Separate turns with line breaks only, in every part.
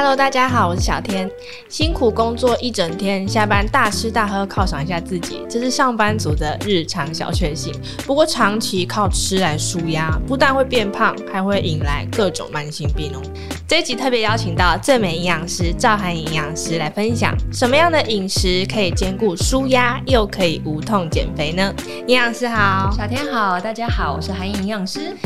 Hello，大家好，我是小天。辛苦工作一整天，下班大吃大喝犒赏一下自己，这是上班族的日常小确幸。不过长期靠吃来舒压，不但会变胖，还会引来各种慢性病哦。这一集特别邀请到正美营养师赵涵营养师来分享，什么样的饮食可以兼顾舒压，又可以无痛减肥呢？营养师好，
小天好，大家好，我是韩营养师。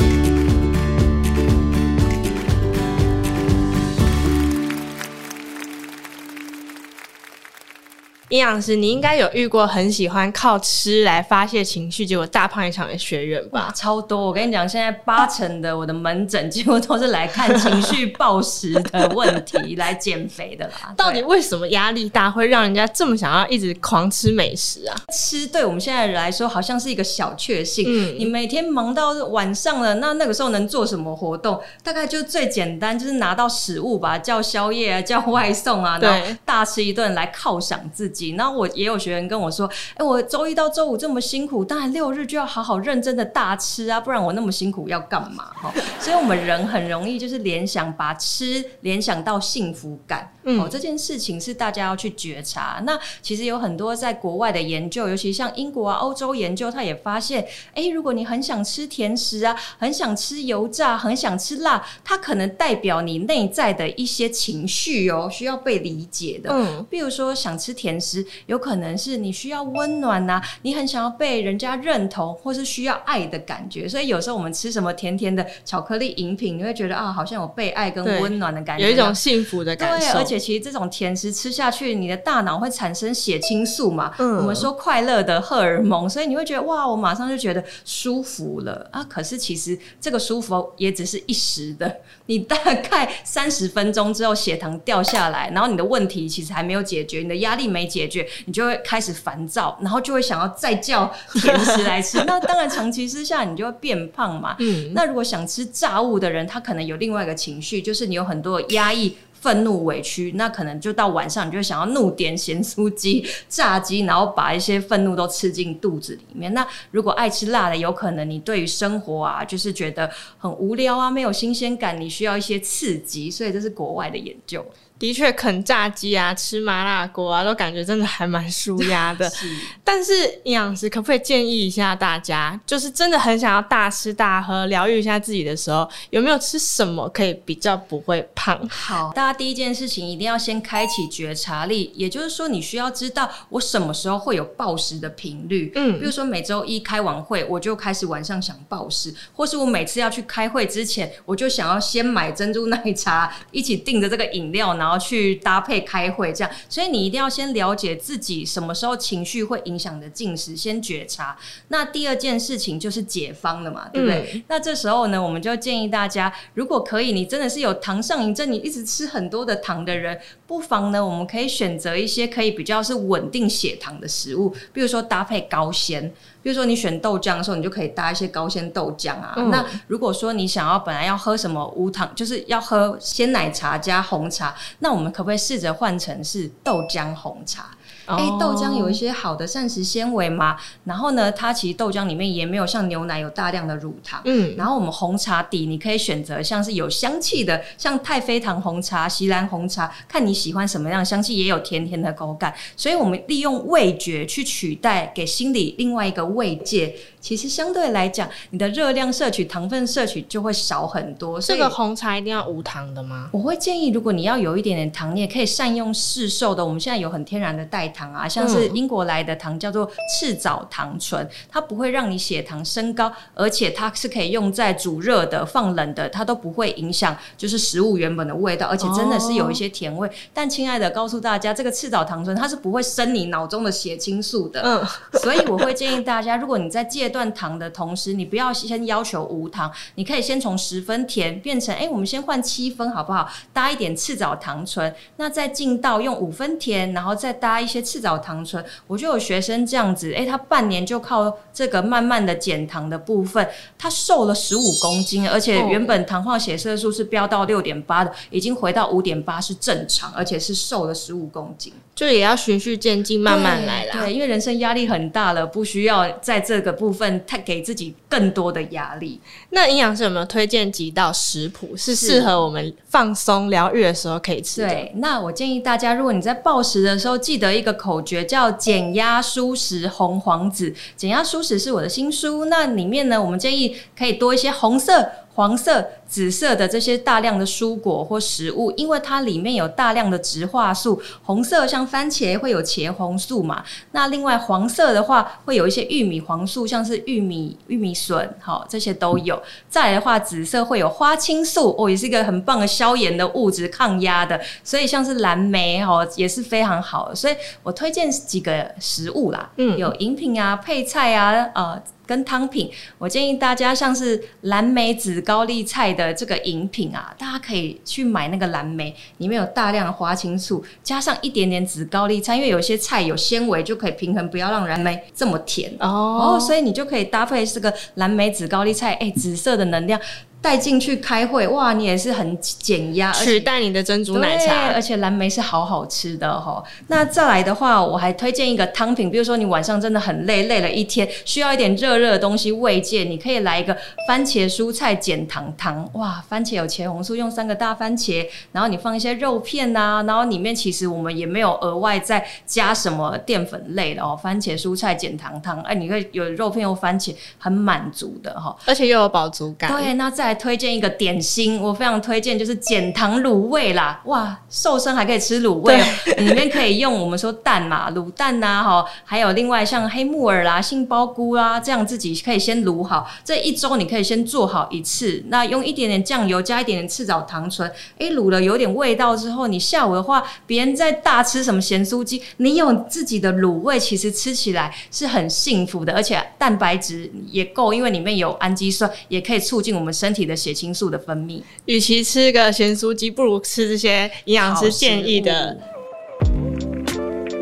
营养师，你应该有遇过很喜欢靠吃来发泄情绪，结果大胖一场的学员吧？
超多！我跟你讲，现在八成的我的门诊几乎都是来看情绪暴食的问题来减肥的啦。
到底为什么压力大会让人家这么想要一直狂吃美食啊？
吃对我们现在人来说好像是一个小确幸。嗯，你每天忙到晚上了，那那个时候能做什么活动？大概就最简单，就是拿到食物吧，叫宵夜啊，叫外送啊，然后大吃一顿来犒赏自己。然后我也有学员跟我说：“哎，我周一到周五这么辛苦，当然六日就要好好认真的大吃啊，不然我那么辛苦要干嘛？”哈，所以我们人很容易就是联想，把吃联想到幸福感。嗯，哦，这件事情是大家要去觉察。那其实有很多在国外的研究，尤其像英国啊、欧洲研究，他也发现，哎，如果你很想吃甜食啊，很想吃油炸，很想吃辣，它可能代表你内在的一些情绪哦，需要被理解的。嗯，比如说想吃甜食。有可能是你需要温暖呐、啊，你很想要被人家认同，或是需要爱的感觉，所以有时候我们吃什么甜甜的巧克力饮品，你会觉得啊，好像有被爱跟温暖的感觉，
有一种幸福的感觉。
对，而且其实这种甜食吃下去，你的大脑会产生血清素嘛，嗯、我们说快乐的荷尔蒙，所以你会觉得哇，我马上就觉得舒服了啊。可是其实这个舒服也只是一时的，你大概三十分钟之后血糖掉下来，然后你的问题其实还没有解决，你的压力没解决。你就会开始烦躁，然后就会想要再叫甜食来吃。那当然，长期之下你就会变胖嘛。嗯，那如果想吃炸物的人，他可能有另外一个情绪，就是你有很多压抑、愤怒、委屈，那可能就到晚上，你就会想要怒点咸酥鸡、炸鸡，然后把一些愤怒都吃进肚子里面。那如果爱吃辣的，有可能你对于生活啊，就是觉得很无聊啊，没有新鲜感，你需要一些刺激。所以这是国外的研究。
的确，啃炸鸡啊，吃麻辣锅啊，都感觉真的还蛮舒压的。是，但是营养师可不可以建议一下大家，就是真的很想要大吃大喝，疗愈一下自己的时候，有没有吃什么可以比较不会胖？
好，大家第一件事情一定要先开启觉察力，也就是说，你需要知道我什么时候会有暴食的频率。嗯，比如说每周一开完会，我就开始晚上想暴食，或是我每次要去开会之前，我就想要先买珍珠奶茶，一起订着这个饮料，然后。然后去搭配开会，这样，所以你一定要先了解自己什么时候情绪会影响的进食，先觉察。那第二件事情就是解方了嘛，对不对？嗯、那这时候呢，我们就建议大家，如果可以，你真的是有糖上瘾症，你一直吃很多的糖的人，不妨呢，我们可以选择一些可以比较是稳定血糖的食物，比如说搭配高纤。比如说你选豆浆的时候，你就可以搭一些高纤豆浆啊。嗯、那如果说你想要本来要喝什么无糖，就是要喝鲜奶茶加红茶，那我们可不可以试着换成是豆浆红茶？哎、欸，豆浆有一些好的膳食纤维嘛，然后呢，它其实豆浆里面也没有像牛奶有大量的乳糖。嗯，然后我们红茶底你可以选择像是有香气的，像太妃糖红茶、锡兰红茶，看你喜欢什么样的香气，也有甜甜的口感。所以我们利用味觉去取代给心理另外一个慰藉。其实相对来讲，你的热量摄取、糖分摄取就会少很多。
这个红茶一定要无糖的吗？
我会建议，如果你要有一点点糖，你也可以善用市售的。我们现在有很天然的代糖啊，像是英国来的糖叫做赤藻糖醇，它不会让你血糖升高，而且它是可以用在煮热的、放冷的，它都不会影响就是食物原本的味道，而且真的是有一些甜味。但亲爱的，告诉大家，这个赤藻糖醇它是不会生你脑中的血清素的。嗯，所以我会建议大家，如果你在戒断糖的同时，你不要先要求无糖，你可以先从十分甜变成，哎、欸，我们先换七分好不好？搭一点赤藻糖醇，那再进到用五分甜，然后再搭一些赤藻糖醇。我就有学生这样子，哎、欸，他半年就靠这个慢慢的减糖的部分，他瘦了十五公斤，而且原本糖化血色素是飙到六点八的，已经回到五点八是正常，而且是瘦了十五公斤。
就也要循序渐进，慢慢来啦。
对，因为人生压力很大了，不需要在这个部分。分，太给自己更多的压力。
那营养师有没有推荐几道食谱是适合我们放松疗愈的时候可以吃的？
对，那我建议大家，如果你在暴食的时候，记得一个口诀叫“减压蔬食红黄紫”。减压蔬食是我的新书，那里面呢，我们建议可以多一些红色。黄色、紫色的这些大量的蔬果或食物，因为它里面有大量的植化素。红色像番茄会有茄红素嘛？那另外黄色的话会有一些玉米黄素，像是玉米、玉米笋，好，这些都有。再来的话，紫色会有花青素，哦，也是一个很棒的消炎的物质，抗压的。所以像是蓝莓，哦，也是非常好的。所以我推荐几个食物啦，嗯，有饮品啊、配菜啊，呃。跟汤品，我建议大家像是蓝莓紫高丽菜的这个饮品啊，大家可以去买那个蓝莓，里面有大量的花青素，加上一点点紫高丽菜，因为有些菜有纤维，就可以平衡，不要让蓝莓这么甜哦。所以你就可以搭配这个蓝莓紫高丽菜，哎，紫色的能量。带进去开会，哇，你也是很减压，
取代你的珍珠奶茶，
而且蓝莓是好好吃的哈。那再来的话，我还推荐一个汤品，比如说你晚上真的很累，累了一天，需要一点热热的东西慰藉，你可以来一个番茄蔬菜减糖汤。哇，番茄有茄红素，用三个大番茄，然后你放一些肉片呐、啊，然后里面其实我们也没有额外再加什么淀粉类的哦。番茄蔬菜减糖汤，哎，你会有肉片或番茄，很满足的哈，
而且又有饱足感。
对，那再。推荐一个点心，我非常推荐，就是减糖卤味啦！哇，瘦身还可以吃卤味，里面可以用我们说蛋嘛，卤蛋呐，哈，还有另外像黑木耳啦、杏鲍菇啦，这样自己可以先卤好，这一周你可以先做好一次。那用一点点酱油，加一点点赤藻糖醇，哎，卤了有点味道之后，你下午的话，别人在大吃什么咸酥鸡，你有自己的卤味，其实吃起来是很幸福的，而且蛋白质也够，因为里面有氨基酸，也可以促进我们身体的血清素的分泌，
与其吃个咸酥鸡，不如吃这些营养师建议的。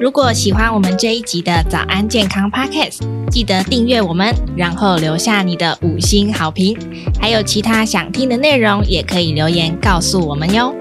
如果喜欢我们这一集的早安健康 Podcast，记得订阅我们，然后留下你的五星好评。还有其他想听的内容，也可以留言告诉我们哟。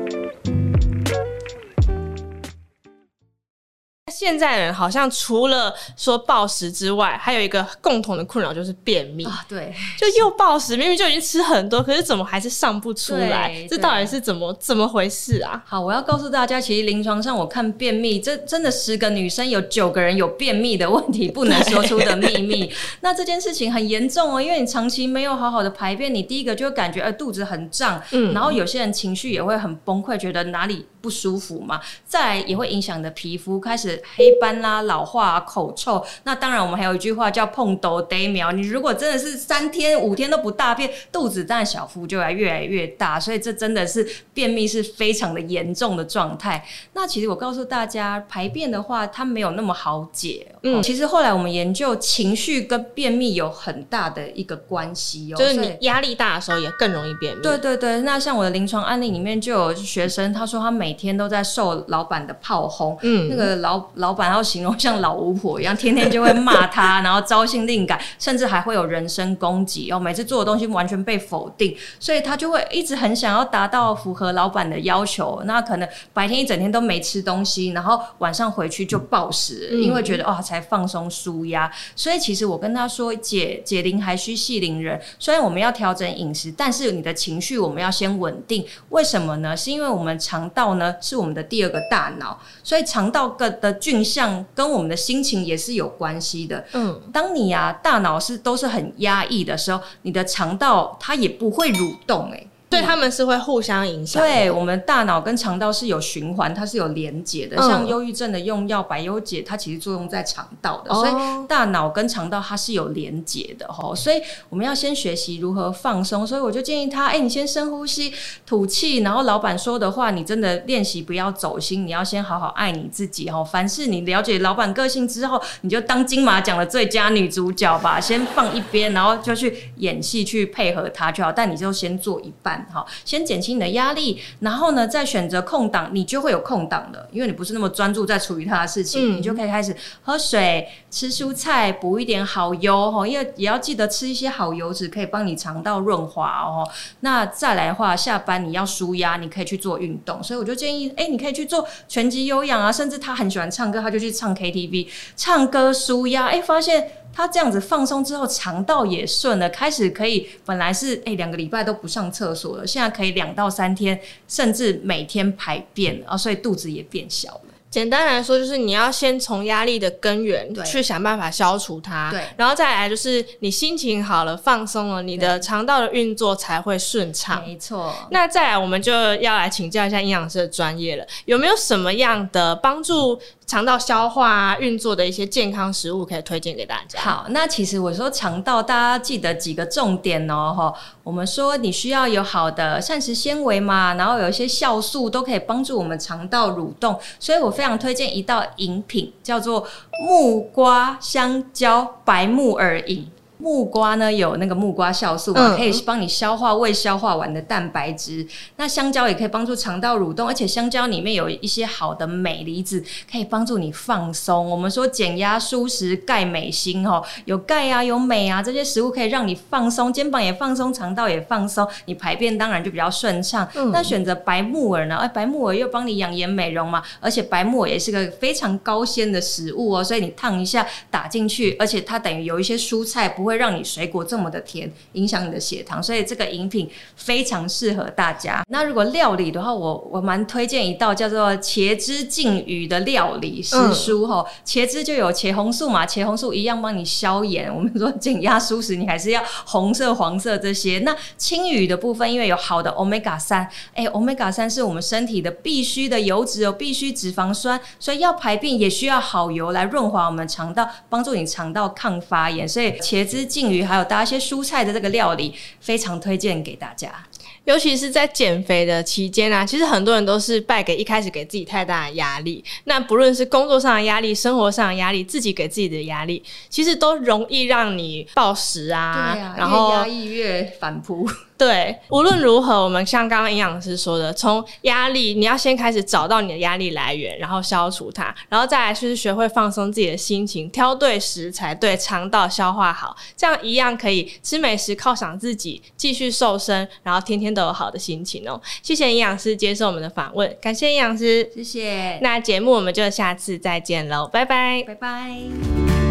现在人好像除了说暴食之外，还有一个共同的困扰就是便秘
啊。对，
就又暴食，明明就已经吃很多，可是怎么还是上不出来？这到底是怎么怎么回事啊？
好，我要告诉大家，其实临床上我看便秘，这真的十个女生有九个人有便秘的问题，不能说出的秘密。那这件事情很严重哦，因为你长期没有好好的排便，你第一个就会感觉呃肚子很胀，嗯，然后有些人情绪也会很崩溃，觉得哪里不舒服嘛，再来也会影响你的皮肤，开始。黑斑啦、老化、啊、口臭，那当然我们还有一句话叫“碰豆得苗”。你如果真的是三天五天都不大便，肚子当然小腹就会越来越大，所以这真的是便秘是非常的严重的状态。那其实我告诉大家，排便的话，它没有那么好解。嗯，其实后来我们研究，情绪跟便秘有很大的一个关系哦，
就是你压力大的时候也更容易便秘。
对对对，那像我的临床案例里面就有学生，他说他每天都在受老板的炮轰，嗯，那个老老板要形容像老巫婆一样，天天就会骂他，然后招性令感，甚至还会有人身攻击哦，每次做的东西完全被否定，所以他就会一直很想要达到符合老板的要求，那可能白天一整天都没吃东西，然后晚上回去就暴食，嗯，因为觉得哇。才放松舒压，所以其实我跟他说，解解铃还须系铃人。虽然我们要调整饮食，但是你的情绪我们要先稳定。为什么呢？是因为我们肠道呢是我们的第二个大脑，所以肠道个的菌相跟我们的心情也是有关系的。嗯，当你啊大脑是都是很压抑的时候，你的肠道它也不会蠕动，欸。
对，他们是会互相影响。
对，我们大脑跟肠道是有循环，它是有连接的。像忧郁症的用药百忧解，它其实作用在肠道的，所以大脑跟肠道它是有连接的哈。所以我们要先学习如何放松。所以我就建议他，哎，你先深呼吸，吐气，然后老板说的话，你真的练习不要走心，你要先好好爱你自己哈。凡是你了解老板个性之后，你就当金马奖的最佳女主角吧，先放一边，然后就去演戏去配合他就好。但你就先做一半。好，先减轻你的压力，然后呢，再选择空档，你就会有空档的，因为你不是那么专注在处理他的事情，嗯，你就可以开始喝水、吃蔬菜，补一点好油哈，因为也要记得吃一些好油脂，可以帮你肠道润滑哦。那再来的话，下班你要舒压，你可以去做运动，所以我就建议，哎，你可以去做拳击有氧啊，甚至他很喜欢唱歌，他就去唱 KTV，唱歌舒压，哎，发现他这样子放松之后，肠道也顺了，开始可以本来是哎两个礼拜都不上厕所了，现在可以两到三天，甚至每天排便啊，所以肚子也变小了。
简单来说，就是你要先从压力的根源去想办法消除它，
对，
然后再来就是你心情好了、放松了，你的肠道的运作才会顺畅。
没错。
那再来，我们就要来请教一下营养师的专业了，有没有什么样的帮助肠道消化啊、运作的一些健康食物可以推荐给大家？
好，那其实我说肠道，大家记得几个重点哦，哈。我们说你需要有好的膳食纤维嘛，然后有一些酵素都可以帮助我们肠道蠕动，所以我非常推荐一道饮品，叫做木瓜香蕉白木耳饮。木瓜呢，有那个木瓜酵素嘛，可以帮你消化未消化完的蛋白质。嗯、那香蕉也可以帮助肠道蠕动，而且香蕉里面有一些好的镁离子，可以帮助你放松。我们说减压舒适，钙镁锌哦，有钙啊，有镁啊，这些食物可以让你放松，肩膀也放松，肠道也放松，你排便当然就比较顺畅。嗯、那选择白木耳呢？哎，白木耳又帮你养颜美容嘛，而且白木耳也是个非常高纤的食物哦，所以你烫一下打进去，而且它等于有一些蔬菜不会让你水果这么的甜，影响你的血糖，所以这个饮品非常适合大家。那如果料理的话，我我蛮推荐一道叫做茄汁净鱼的料理食书哈。嗯、茄汁就有茄红素嘛，茄红素一样帮你消炎。我们说减压舒适，你还是要红色、黄色这些。那青鱼的部分，因为有好的 Omega 三，哎，Omega 三是我们身体的必须的油脂哦，必须脂肪酸，所以要排便也需要好油来润滑我们肠道，帮助你肠道抗发炎。所以茄汁净鱼。还有搭一些蔬菜的这个料理，非常推荐给大家。
尤其是在减肥的期间啊，其实很多人都是败给一开始给自己太大的压力。那不论是工作上的压力、生活上的压力，自己给自己的压力，其实都容易让你暴食啊。
对啊，然后越压抑越反扑。
对，无论如何，我们像刚刚营养师说的，从压力，你要先开始找到你的压力来源，然后消除它，然后再来就是学会放松自己的心情，挑对食材，对肠道消化好，这样一样可以吃美食犒赏自己，继续瘦身，然后天天都有好的心情哦。谢谢营养师接受我们的访问，感谢营养师，
谢谢。
那节目我们就下次再见喽，拜拜，
拜拜。